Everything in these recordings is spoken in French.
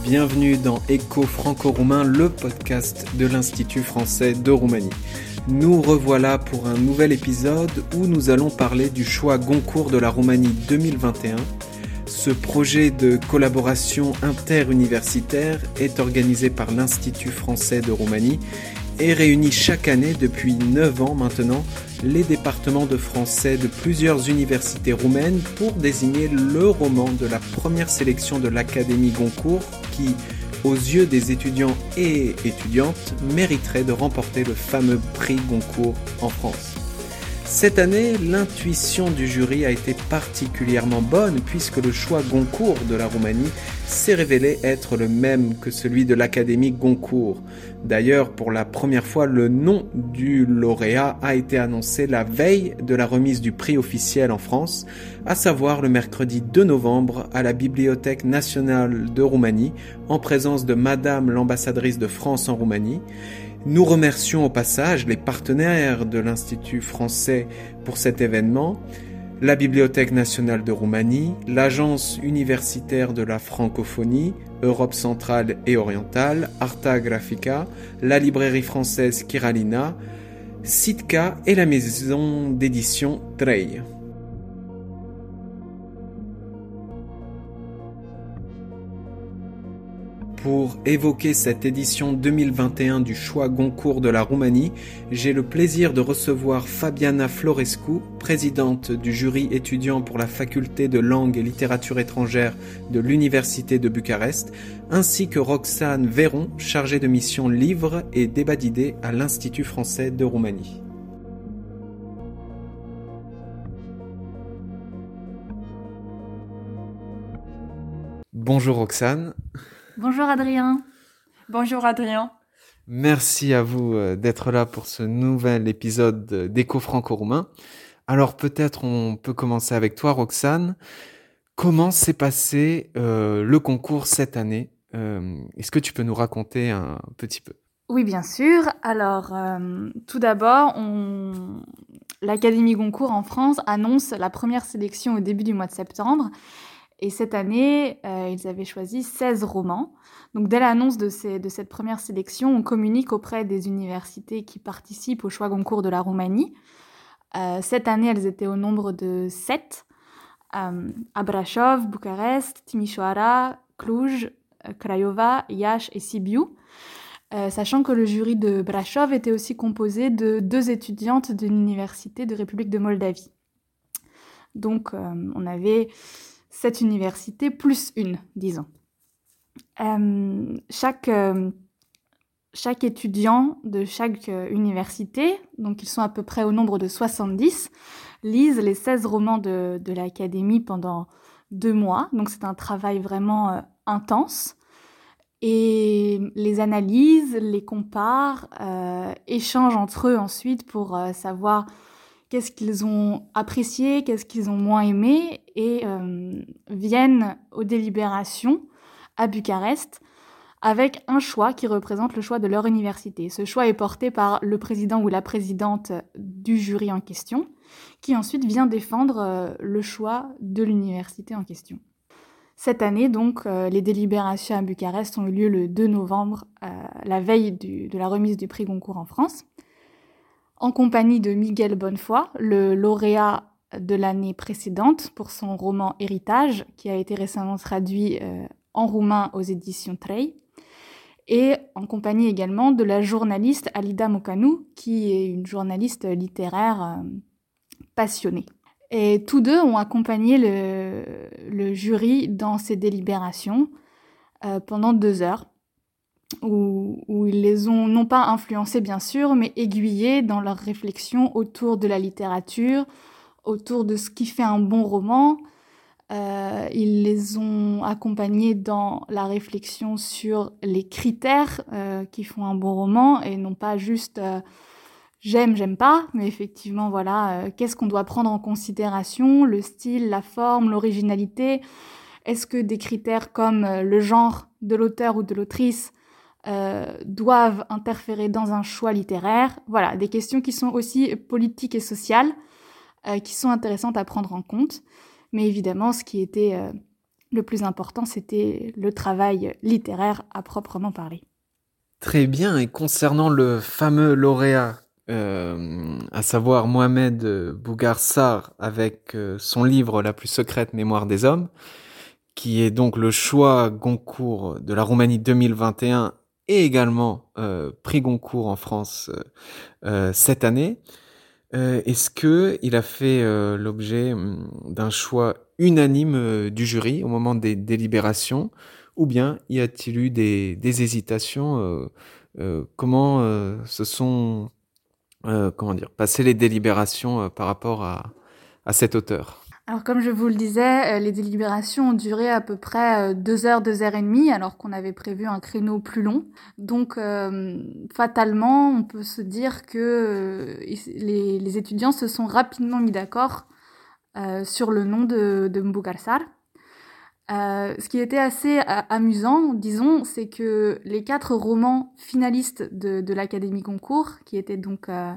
Bienvenue dans Écho franco-roumain, le podcast de l'Institut français de Roumanie. Nous revoilà pour un nouvel épisode où nous allons parler du choix Goncourt de la Roumanie 2021. Ce projet de collaboration interuniversitaire est organisé par l'Institut français de Roumanie et réunit chaque année depuis 9 ans maintenant les départements de français de plusieurs universités roumaines pour désigner le roman de la première sélection de l'Académie Goncourt aux yeux des étudiants et étudiantes, mériterait de remporter le fameux prix Goncourt en France. Cette année, l'intuition du jury a été particulièrement bonne puisque le choix Goncourt de la Roumanie s'est révélé être le même que celui de l'Académie Goncourt. D'ailleurs, pour la première fois, le nom du lauréat a été annoncé la veille de la remise du prix officiel en France, à savoir le mercredi 2 novembre à la Bibliothèque nationale de Roumanie, en présence de Madame l'ambassadrice de France en Roumanie. Nous remercions au passage les partenaires de l'Institut français pour cet événement, la Bibliothèque nationale de Roumanie, l'Agence universitaire de la francophonie, Europe centrale et orientale, Arta Graphica, la librairie française Kiralina, Sitka et la maison d'édition Trey. Pour évoquer cette édition 2021 du choix Goncourt de la Roumanie, j'ai le plaisir de recevoir Fabiana Florescu, présidente du jury étudiant pour la faculté de langue et littérature étrangère de l'Université de Bucarest, ainsi que Roxane Véron, chargée de mission livre et débat d'idées à l'Institut français de Roumanie. Bonjour Roxane. Bonjour Adrien. Bonjour Adrien. Merci à vous euh, d'être là pour ce nouvel épisode d'Écho franco-roumain. Alors peut-être on peut commencer avec toi Roxane. Comment s'est passé euh, le concours cette année? Euh, Est-ce que tu peux nous raconter un petit peu? Oui bien sûr. Alors tout d'abord, l'Académie Goncourt en France annonce la première sélection au début du mois de septembre. Et cette année, euh, ils avaient choisi 16 romans. Donc dès l'annonce de, cette première sélection, on communique auprès des universités qui participent au choix concours de la Roumanie. Euh, cette année, elles étaient au nombre de 7. Euh, Abrashov, Bucarest, Timișoara, Cluj, Craiova, Iași et Sibiu. sachant que le jury de Brashov était aussi composé de deux étudiantes de l'Université de République de Moldavie. Donc on avait cette université plus une, disons. Euh, chaque, euh, chaque étudiant de chaque euh, université, donc ils sont à peu près au nombre de 70, lisent les 16 romans de, de l'académie pendant deux mois. Donc c'est un travail vraiment intense. Et les analysent, les comparent, échangent entre eux ensuite pour savoir qu'est-ce qu'ils ont apprécié, qu'est-ce qu'ils ont moins aimé, et euh, viennent aux délibérations à Bucarest avec un choix qui représente le choix de leur université. Ce choix est porté par le président ou la présidente du jury en question, qui ensuite vient défendre euh, le choix de l'université en question. Cette année, donc, euh, les délibérations à Bucarest ont eu lieu le 2 novembre, la veille de la remise du prix Goncourt en France en compagnie de Miguel Bonnefoy, le lauréat de l'année précédente pour son roman Héritage, qui a été récemment traduit euh, en roumain aux éditions Trey, et en compagnie également de la journaliste Alida Mokanou, qui est une journaliste littéraire euh, passionnée. Et tous deux ont accompagné le, jury dans ses délibérations euh, pendant deux heures où, ils les ont non pas influencés bien sûr, mais aiguillés dans leur réflexion autour de la littérature, autour de ce qui fait un bon roman. Euh, ils les ont accompagnés dans la réflexion sur les critères euh, qui font un bon roman et non pas juste euh, j'aime, j'aime pas, mais effectivement voilà, qu'est-ce qu'on doit prendre en considération, le style, la forme, l'originalité. Est-ce que des critères comme le genre de l'auteur ou de l'autrice euh, doivent interférer dans un choix littéraire. Voilà, des questions qui sont aussi politiques et sociales, euh, qui sont intéressantes à prendre en compte. Mais évidemment, ce qui était euh, le plus important, c'était le travail littéraire à proprement parler. Très bien, et concernant le fameux lauréat, euh, à savoir Mohamed Bougarsar avec euh, son livre La plus secrète mémoire des hommes, qui est donc le choix Goncourt de la Roumanie 2021 et également euh, prix Goncourt en France cette année. Est-ce que il a fait l'objet hum, d'un choix unanime du jury au moment des délibérations ou bien y a-t-il eu des, hésitations Comment se sont comment dire passées les délibérations par rapport à, à cet auteur? Alors comme je vous le disais, les délibérations ont duré à peu près deux heures, deux heures et demie, alors qu'on avait prévu un créneau plus long. Donc fatalement, on peut se dire que les, étudiants se sont rapidement mis d'accord sur le nom de, de. Euh, ce qui était assez euh, amusant, disons, c'est que les quatre romans finalistes de, l'Académie Goncourt, qui étaient donc euh,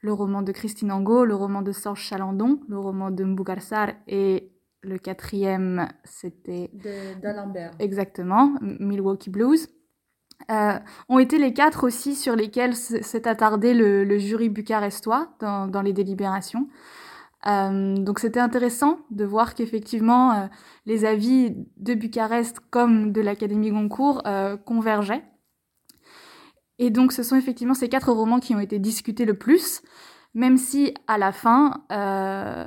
le roman de Christine Angot, le roman de Serge Chalandon, le roman de Mbougarsar et le quatrième, c'était... D'Alembert. Exactement, Milwaukee Blues. ont été les quatre aussi sur lesquels s'est attardé le, jury bucarestois dans les délibérations. Euh, donc c'était intéressant de voir qu'effectivement euh, les avis de Bucarest comme de l'Académie Goncourt euh, convergeaient. Et donc ce sont effectivement ces quatre romans qui ont été discutés le plus, même si à la fin euh,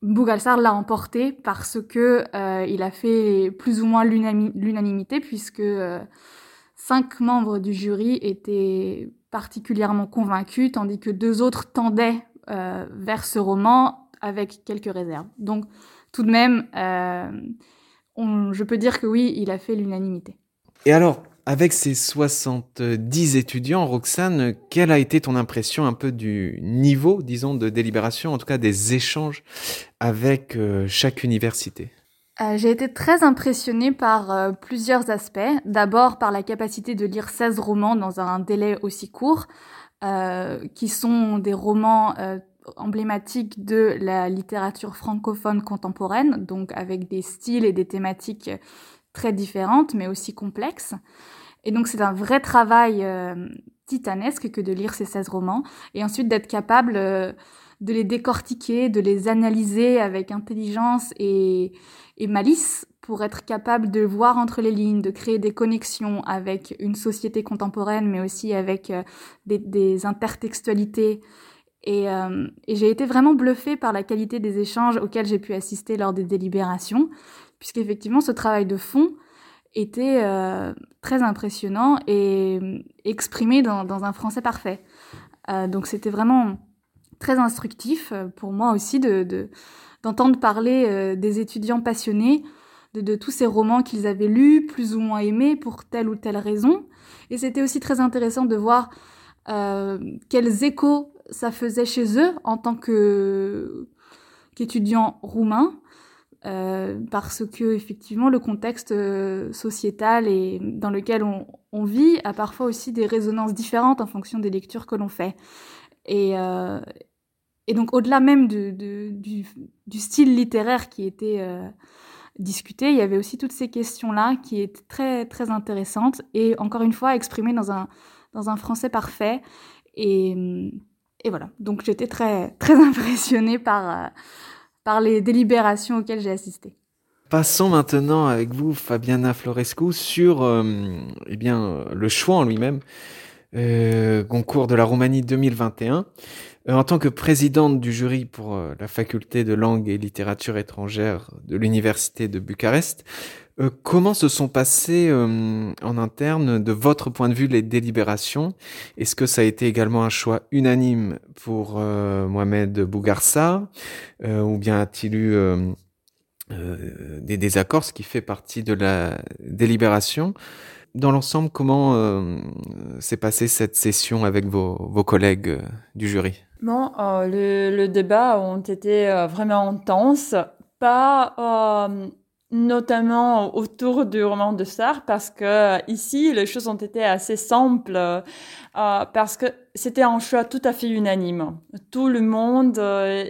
Bougalsar l'a emporté parce que il a fait plus ou moins l'unanimité puisque cinq membres du jury étaient particulièrement convaincus, tandis que deux autres tendaient vers ce roman avec quelques réserves. Donc, tout de même, euh, je peux dire que oui, il a fait l'unanimité. Et alors, avec ces 70 étudiants, Roxane, quelle a été ton impression un peu du niveau, disons, de délibération, en tout cas des échanges avec euh, chaque université? Euh, J'ai été très impressionnée par plusieurs aspects. D'abord par la capacité de lire 16 romans dans un délai aussi court, qui sont des romans emblématique de la littérature francophone contemporaine, donc avec des styles et des thématiques très différentes, mais aussi complexes. Et donc c'est un vrai travail euh, titanesque que de lire ces 16 romans, et ensuite d'être capable euh, de les décortiquer, de les analyser avec intelligence et, malice pour être capable de voir entre les lignes, de créer des connexions avec une société contemporaine, mais aussi avec euh, des, intertextualités. Euh, et, j'ai été vraiment bluffée par la qualité des échanges auxquels j'ai pu assister lors des délibérations, puisqu'effectivement ce travail de fond était euh, très impressionnant et exprimé dans, un français parfait. Euh, donc c'était vraiment très instructif pour moi aussi de, d'entendre parler des étudiants passionnés de, de, tous ces romans qu'ils avaient lus, plus ou moins aimés pour telle ou telle raison. Et c'était aussi très intéressant de voir quels échos ça faisait chez eux en tant que qu'étudiants roumains. Euh, parce que effectivement le contexte euh, sociétal et dans lequel on, vit a parfois aussi des résonances différentes en fonction des lectures que l'on fait. Et, euh, et donc au-delà même du, du, style littéraire qui était discuté, il y avait aussi toutes ces questions-là qui étaient très très intéressantes et encore une fois exprimées dans un, dans un français parfait. Et, et voilà, donc j'étais très, très impressionnée par, par les délibérations auxquelles j'ai assisté. Passons maintenant avec vous, Fabiana Florescu, sur euh, eh bien, le choix en lui-même, euh, concours de la Roumanie 2021. Euh, en tant que présidente du jury pour la faculté de langue et littérature étrangère de l'université de Bucarest, euh, comment se sont passées euh, en interne, de votre point de vue, les délibérations? Est-ce que ça a été également un choix unanime pour euh, Mohamed Bougarsa Ou bien a-t-il eu des désaccords, ce qui fait partie de la délibération? Dans l'ensemble, comment s'est passée cette session avec vos, collègues du jury? Bon, le, le, débat ont été vraiment intense. Pas notamment autour du roman de Sartre parce que ici les choses ont été assez simples euh, parce que c'était un choix tout à fait unanime. Tout le monde euh,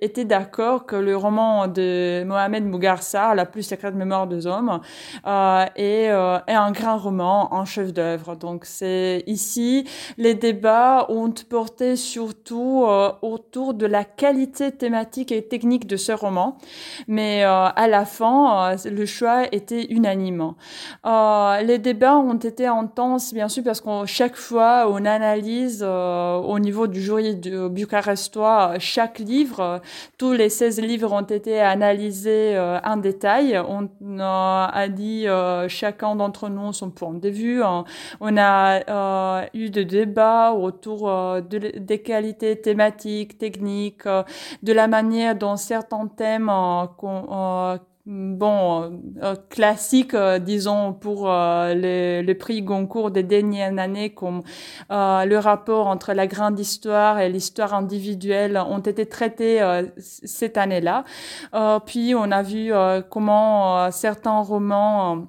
était d'accord que le roman de Mohamed Mougarsar, La plus secrète mémoire des hommes, euh, est, euh, est, un grand roman, un chef-d'œuvre. Donc c'est ici les débats ont porté surtout autour de la qualité thématique et technique de ce roman, mais à la fin le choix était unanime. les débats ont été intenses bien sûr parce que chaque fois on analyse au niveau du jury du bucarestois chaque livre. Tous les 16 livres ont été analysés euh, en détail. On a dit euh, chacun d'entre nous son point de vue. On a eu des débats autour de, des qualités thématiques, techniques, de la manière dont certains thèmes bon euh, classique euh, disons pour euh, les, prix Goncourt des dernières années comme le rapport entre la grande histoire et l'histoire individuelle ont été traités cette année-là. Puis on a vu comment certains romans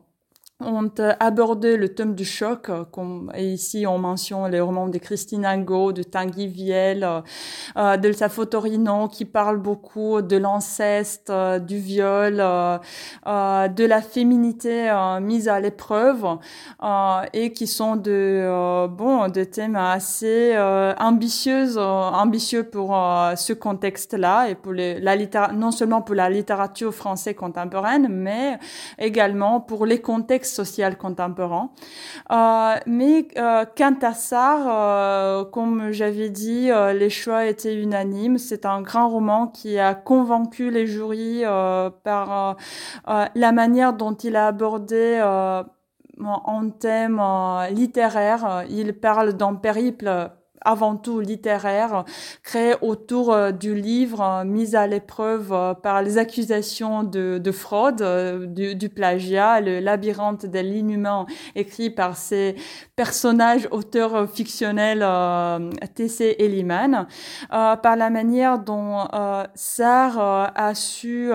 ont abordé le thème du choc, euh, comme et ici on mentionne les romans de Christine Angot, de Tanguy Viel, euh, euh, de Safo Torino, qui parlent beaucoup de l'inceste, du viol, de la féminité mise à l'épreuve, et qui sont de bon des thèmes assez ambitieux, ambitieux pour ce contexte-là et pour les, la non seulement pour la littérature française contemporaine, mais également pour les contextes social contemporain. Euh, mais euh, euh, comme j'avais dit, euh, les choix étaient unanimes. C'est un grand roman qui a convaincu les jurys par la manière dont il a abordé en thème littéraire. Il parle d'un périple avant tout littéraire, créé autour euh, du livre, euh, mis à l'épreuve euh, par les accusations de, de fraude, du, plagiat, le labyrinthe de l'inhumain, écrit par ces personnages auteurs fictionnels T.C. Eliman, par la manière dont Sarr a su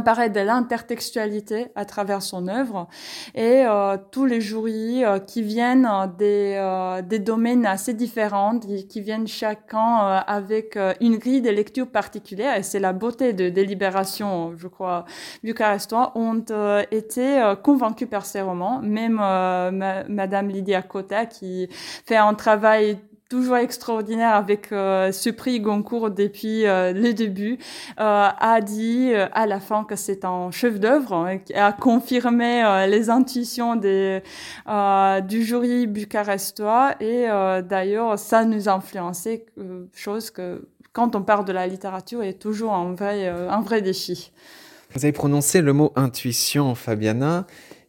paraît de l'intertextualité à travers son œuvre. Et euh, tous les jurys euh, qui viennent des, euh, des domaines assez différents, qui viennent chacun avec une grille de lecture particulière. Et c'est la beauté de délibération, je crois, bucarestois, ont été convaincus par ces romans. Même Madame Lydia Cotta qui fait un travail toujours extraordinaire avec euh, ce prix Goncourt depuis euh, le début, euh, a dit à la fin que c'est un chef-d'œuvre, hein, a confirmé les intuitions des, du jury bucarestois et d'ailleurs ça nous a influencé, chose que quand on parle de la littérature est toujours un vrai, un vrai défi. Vous avez prononcé le mot intuition, Fabiana.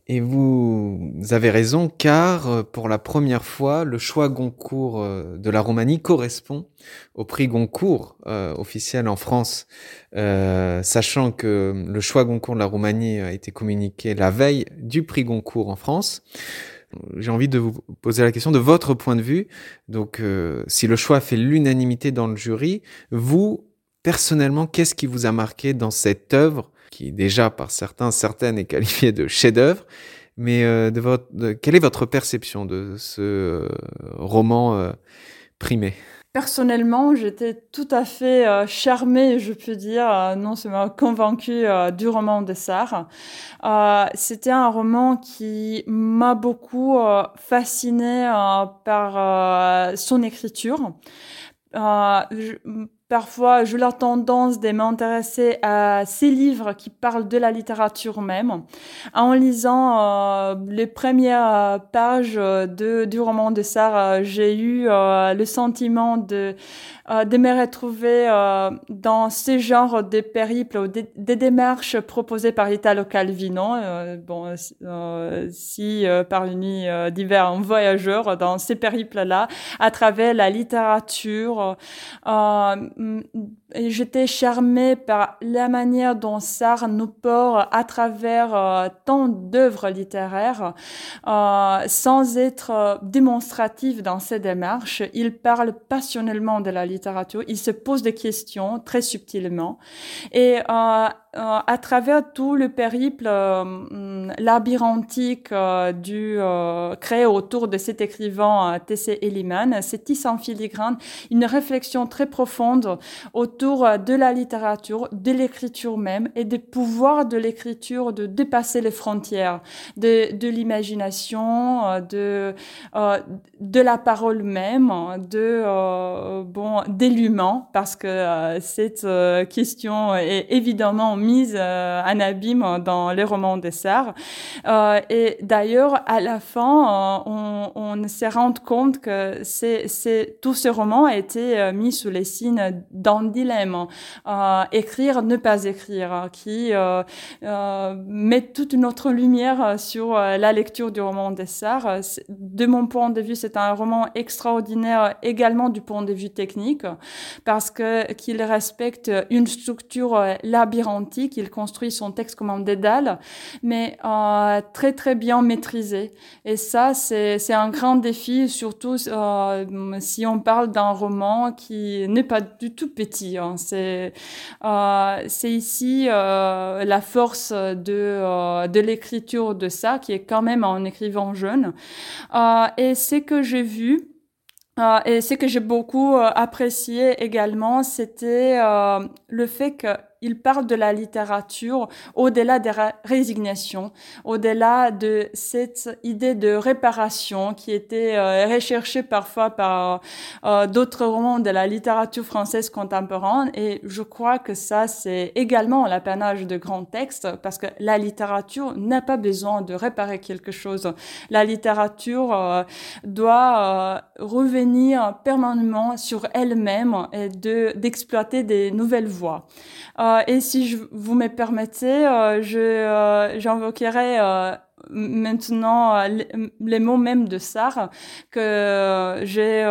Et vous avez raison, car euh, pour la première fois, le choix Goncourt euh, de la Roumanie correspond au prix Goncourt euh, officiel en France, euh, sachant que le choix Goncourt de la Roumanie a été communiqué la veille du prix Goncourt en France. J'ai envie de vous poser la question de votre point de vue. Donc, si le choix fait l'unanimité dans le jury, vous, personnellement, qu'est-ce qui vous a marqué dans cette œuvre qui déjà par certains, certaines est qualifiée de chef-d'œuvre. Mais euh, de votre, quelle est votre perception de ce euh, roman euh, primé? Personnellement, j'étais tout à fait euh, charmée, je peux dire, non seulement convaincue euh, du roman de Sartre. C'était un roman qui m'a beaucoup fascinée par son écriture. Parfois, j'ai la tendance de m'intéresser à ces livres qui parlent de la littérature même. En lisant euh, les premières pages de, du roman de Sartre, j'ai eu euh, le sentiment de, euh, de me retrouver euh, dans ce genre de périples ou des, démarches proposées par Italo Calvino. Euh, bon, si par une d'hiver, un dans ces périples-là, à travers la littérature j'étais charmée par la manière dont Sartre nous porte à travers tant d'œuvres littéraires, sans être démonstratif dans ses démarches. Il parle passionnellement de la littérature, il se pose des questions très subtilement. Et euh, à travers tout le périple euh, labyrinthique euh, du créé autour de cet écrivain T.C. Eliman, c'est tisse en filigrane une réflexion très profonde autour de la littérature, de l'écriture même et des pouvoirs de l'écriture de dépasser les frontières de, l'imagination, de la parole même, de bon de l'humain parce que cette question est évidemment mise euh, en abîme dans les romans de Sartre. Euh, et d'ailleurs, à la fin, euh, on, on se rend compte que tout ce roman a été mis sous les signes d'un dilemme. écrire, ne pas écrire, qui met toute une autre lumière sur la lecture du roman de Sartre. De mon point de vue, c'est un roman extraordinaire également du point de vue technique, parce que qu'il respecte une structure labyrinthique qu'il construit son texte comme un dédale, mais euh, très très bien maîtrisé. Et ça, c'est un grand défi, surtout euh, si on parle d'un roman qui n'est pas du tout petit. Hein. C'est euh, ici la force de, de l'écriture de ça, qui est quand même un écrivain jeune. et c'est que j'ai vu, et ce que j'ai beaucoup apprécié également, c'était le fait que il parle de la littérature au-delà des résignations, au-delà de cette idée de réparation qui était euh, recherchée parfois par euh, d'autres romans de la littérature française contemporaine. Et je crois que ça, c'est également l'apanage de grands textes parce que la littérature n'a pas besoin de réparer quelque chose. La littérature euh, doit revenir permanemment sur elle-même et de d'exploiter des nouvelles voies. Et si je, vous me permettez, euh, je euh, j'invoquerai maintenant les, mots même de Sartre que j'ai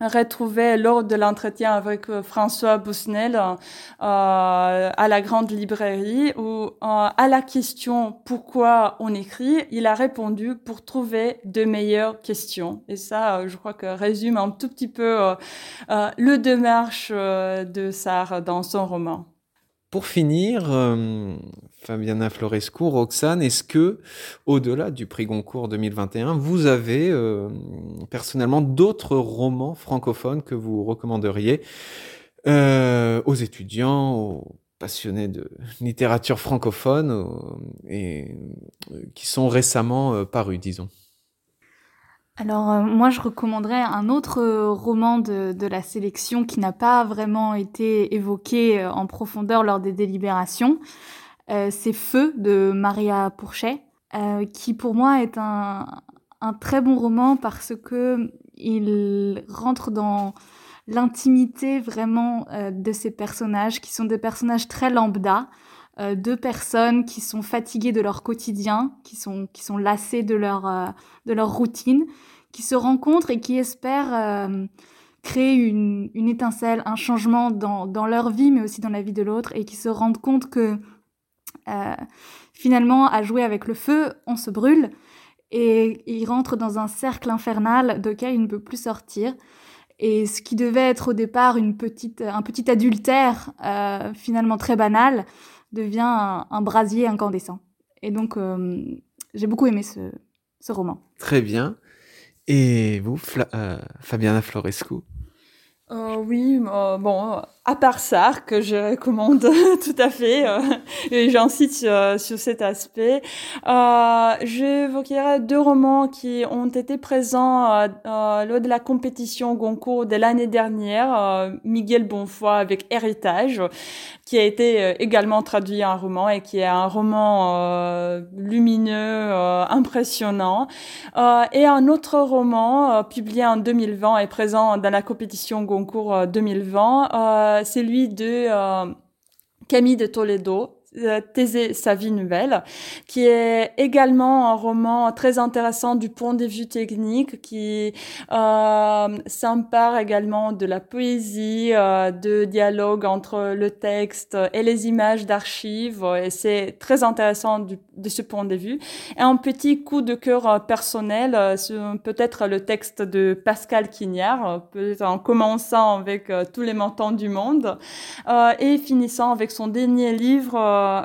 retrouvé lors de l'entretien avec François Bousnel euh, à la grande librairie où à la question pourquoi on écrit, il a répondu pour trouver de meilleures questions. Et ça, je crois que résume un tout petit peu le démarche de Sartre dans son roman. Pour finir, euh, Fabiana Florescu, Roxane, est-ce que, au-delà du prix Goncourt 2021, vous avez euh, personnellement d'autres romans francophones que vous recommanderiez euh, aux étudiants, aux passionnés de littérature francophone et qui sont récemment parus, disons? Alors euh, moi je recommanderais un autre euh, roman de, de la sélection qui n'a pas vraiment été évoqué euh, en profondeur lors des délibérations. c'est Feu de Maria Pourchet, qui pour moi est un, un, très bon roman parce que il rentre dans l'intimité vraiment de ces personnages qui sont des personnages très lambda, deux personnes qui sont fatiguées de leur quotidien, qui sont, qui sont lassées de leur, de leur routine qui se rencontrent et qui espèrent euh, créer une, une, étincelle, un changement dans, dans, leur vie, mais aussi dans la vie de l'autre, et qui se rendent compte que euh, finalement, à jouer avec le feu, on se brûle, et ils rentrent dans un cercle infernal lequel ils ne peuvent plus sortir. Et ce qui devait être au départ une petite, un petit adultère, euh, finalement très banal, devient un, un, brasier incandescent. Et donc, euh, j'ai beaucoup aimé ce, ce roman. Très bien. Et vous, euh, Fabiana Florescu? Euh, Oui, euh, bon, à part ça, que je recommande tout à fait, euh, et j'insiste sur, sur, cet aspect, euh, j'évoquerai deux romans qui ont été présents euh, euh lors de la compétition Goncourt de l'année dernière, euh, Miguel Bonfoy avec Héritage, qui a été également traduit en roman et qui est un roman lumineux, impressionnant, et un autre roman publié en 2020 et présent dans la compétition Goncourt 2020 celui de euh, Camille de Toledo. Thésée, sa vie nouvelle, qui est également un roman très intéressant du point de vue technique, qui euh, s'empare également de la poésie, euh, de dialogue entre le texte et les images d'archives, et c'est très intéressant du, de ce point de vue. Et un petit coup de cœur personnel, euh, peut-être le texte de Pascal Quignard, peut-être en commençant avec euh, tous les montants du monde, euh, et finissant avec son dernier livre,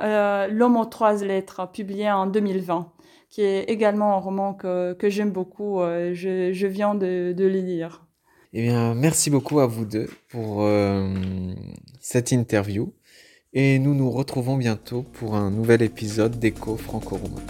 euh, L'homme aux trois lettres, publié en 2020 qui est également un roman que, que j'aime beaucoup. Je, je, viens de, de, le lire. Eh bien, merci beaucoup à vous deux pour euh, cette interview. Et nous nous retrouvons bientôt pour un nouvel épisode d'Echo franco-roumain.